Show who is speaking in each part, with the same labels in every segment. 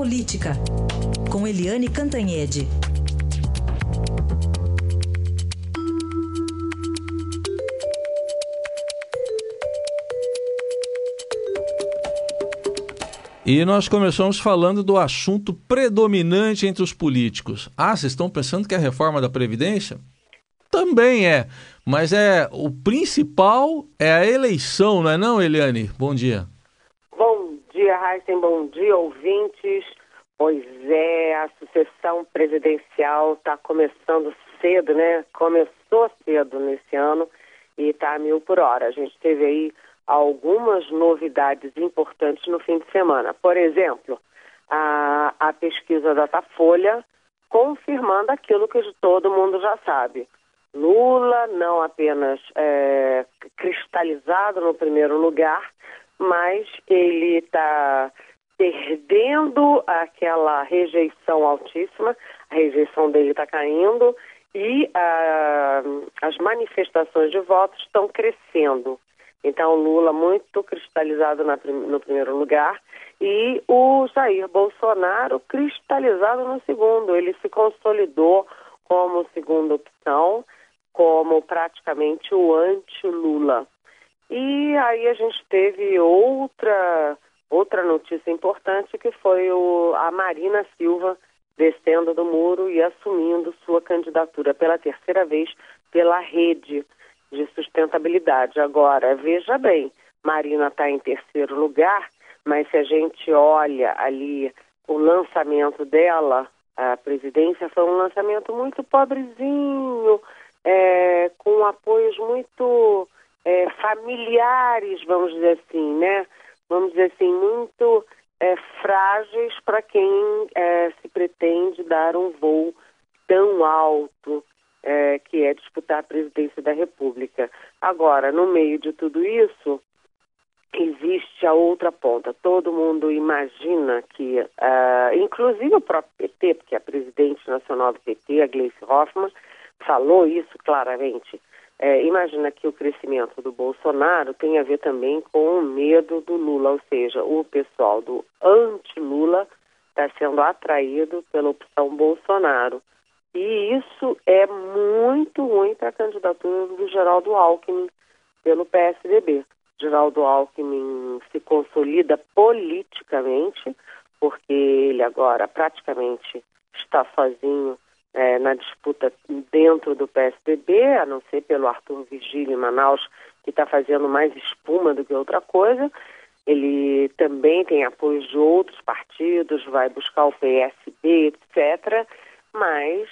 Speaker 1: Política, com Eliane Cantanhede.
Speaker 2: E nós começamos falando do assunto predominante entre os políticos. Ah, vocês estão pensando que é a reforma da Previdência? Também é, mas é o principal é a eleição, não é não, Eliane? Bom dia.
Speaker 3: Heisen, bom dia, ouvintes. Pois é, a sucessão presidencial está começando cedo, né? Começou cedo nesse ano e está a mil por hora. A gente teve aí algumas novidades importantes no fim de semana. Por exemplo, a, a pesquisa Datafolha confirmando aquilo que todo mundo já sabe. Lula não apenas é, cristalizado no primeiro lugar, mas ele está perdendo aquela rejeição altíssima, a rejeição dele está caindo e as manifestações de votos estão crescendo. Então, Lula muito cristalizado na, no primeiro lugar e o Jair Bolsonaro cristalizado no segundo. Ele se consolidou como segunda opção, como praticamente o anti-Lula. E aí a gente teve outra outra notícia importante que foi o, a Marina Silva descendo do muro e assumindo sua candidatura pela terceira vez pela rede de sustentabilidade. Agora, veja bem, Marina está em terceiro lugar, mas se a gente olha ali o lançamento dela, a presidência foi um lançamento muito pobrezinho, é, com apoios muito é, familiares, vamos dizer assim, né? Vamos dizer assim, muito é, frágeis para quem é, se pretende dar um voo tão alto é, que é disputar a presidência da República. Agora, no meio de tudo isso, existe a outra ponta. Todo mundo imagina que, uh, inclusive o próprio PT, porque a presidente nacional do PT, a Gleice Hoffmann, falou isso claramente. É, imagina que o crescimento do Bolsonaro tem a ver também com o medo do Lula, ou seja, o pessoal do anti-Lula está sendo atraído pela opção Bolsonaro. E isso é muito ruim para a candidatura do Geraldo Alckmin pelo PSDB. Geraldo Alckmin se consolida politicamente, porque ele agora praticamente está sozinho é, na disputa dentro do PSDB, a não ser pelo Arthur Vigílio em Manaus, que está fazendo mais espuma do que outra coisa. Ele também tem apoio de outros partidos, vai buscar o PSB, etc mas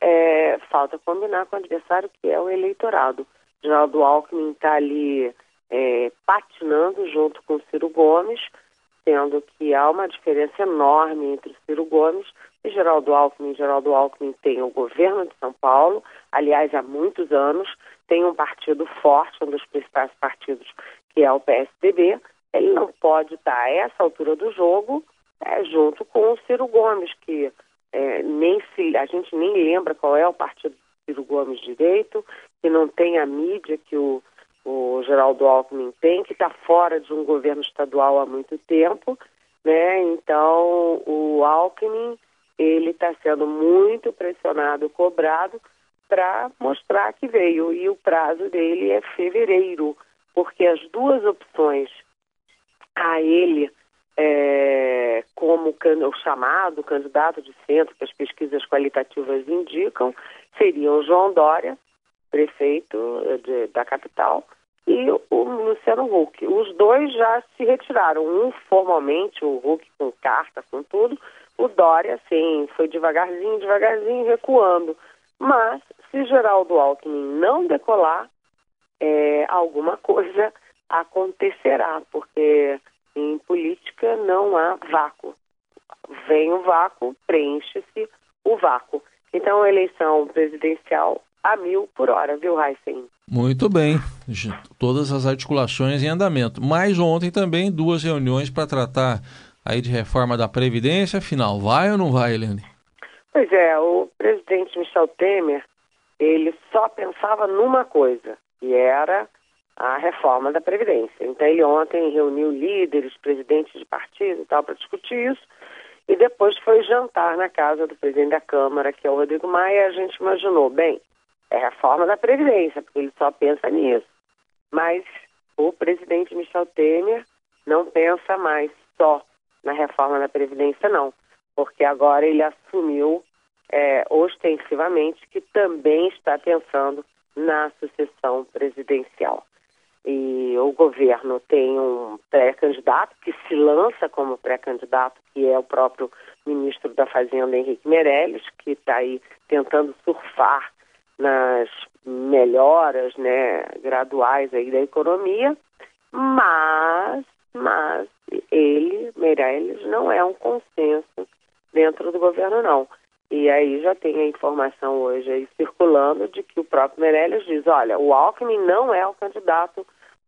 Speaker 3: é, falta combinar com o adversário que é o eleitorado. Geraldo Alckmin está ali é, patinando junto com Ciro Gomes, sendo que há uma diferença enorme entre Ciro Gomes e Geraldo Alckmin. Geraldo Alckmin tem o governo de São Paulo, aliás, há muitos anos, tem um partido forte, um dos principais partidos, que é o PSDB. Ele não pode estar a essa altura do jogo é, junto com o Ciro Gomes, que é, nem se a gente nem lembra qual é o partido do Ciro Gomes direito, que não tem a mídia que o, o Geraldo Alckmin tem, que está fora de um governo estadual há muito tempo, né? Então o Alckmin ele está sendo muito pressionado, cobrado para mostrar que veio e o prazo dele é fevereiro, porque as duas opções a ele é, como o chamado candidato de centro que as pesquisas qualitativas indicam, seriam João Dória, prefeito de, da capital, e o Luciano Huck. Os dois já se retiraram, um formalmente, o Huck com carta, com tudo, o Dória, sim, foi devagarzinho, devagarzinho, recuando. Mas, se Geraldo Alckmin não decolar, é, alguma coisa acontecerá, porque em política não há vácuo. Vem o vácuo, preenche-se o vácuo. Então, a eleição presidencial a mil por hora, viu, Heisen?
Speaker 2: Muito bem. Todas as articulações em andamento. Mas ontem também duas reuniões para tratar aí de reforma da Previdência. Afinal, vai ou não vai, Helene?
Speaker 3: Pois é, o presidente Michel Temer, ele só pensava numa coisa, que era a reforma da Previdência. Então, ele ontem reuniu líderes, presidentes de partido e tal, para discutir isso. E depois foi jantar na casa do presidente da Câmara, que é o Rodrigo Maia, e a gente imaginou, bem, é reforma da Previdência, porque ele só pensa nisso. Mas o presidente Michel Temer não pensa mais só na reforma da Previdência, não, porque agora ele assumiu é, ostensivamente que também está pensando na sucessão presidencial. E o governo tem um pré-candidato que se lança como pré-candidato, que é o próprio ministro da Fazenda, Henrique Meirelles, que está aí tentando surfar nas melhoras né, graduais aí da economia, mas, mas ele, Meirelles, não é um consenso dentro do governo, não. E aí já tem a informação hoje aí circulando de que o próprio Meirelles diz, olha, o Alckmin não é o candidato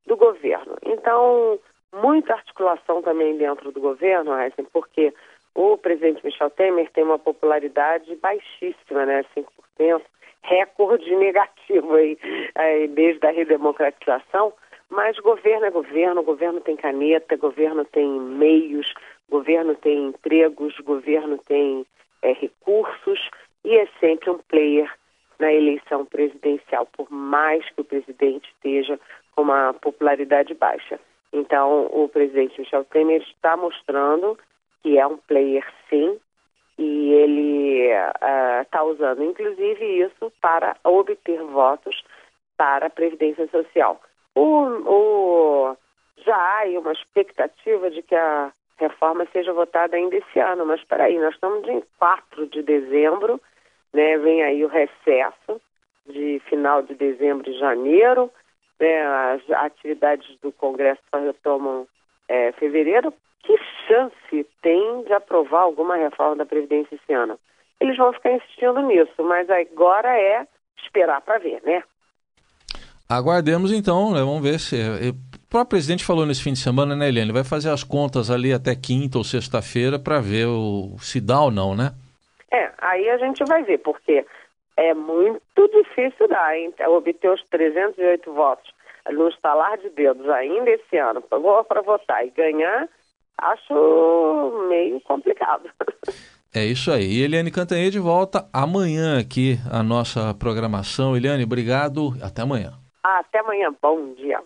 Speaker 3: do governo. Então, muita articulação também dentro do governo, porque o presidente Michel Temer tem uma popularidade baixíssima, né, 5%, recorde negativo aí, aí desde a redemocratização, mas governo é governo, governo tem caneta, governo tem meios, governo tem empregos, governo tem é, recursos e é sempre um player na eleição presidencial, por mais que o presidente esteja com uma popularidade baixa. Então, o presidente Michel Temer está mostrando que é um player sim, e ele está uh, usando, inclusive, isso para obter votos para a Previdência Social. O, o, já há uma expectativa de que a reforma seja votada ainda esse ano, mas espera aí, nós estamos em 4 de dezembro, né, vem aí o recesso de final de dezembro e janeiro, né, as atividades do Congresso retomam é, fevereiro, chance tem de aprovar alguma reforma da Previdência esse ano? Eles vão ficar insistindo nisso, mas agora é esperar para ver, né?
Speaker 2: Aguardemos então, né? vamos ver se. O próprio presidente falou nesse fim de semana, né, Eliane? Vai fazer as contas ali até quinta ou sexta-feira para ver o... se dá ou não, né?
Speaker 3: É, aí a gente vai ver, porque é muito difícil dar, hein? Obter os 308 votos no estalar de dedos ainda esse ano, para votar e ganhar, acho meio complicado.
Speaker 2: É isso aí. Eliane Cantanhede volta amanhã aqui a nossa programação. Eliane, obrigado. Até amanhã.
Speaker 3: Até amanhã. Bom dia.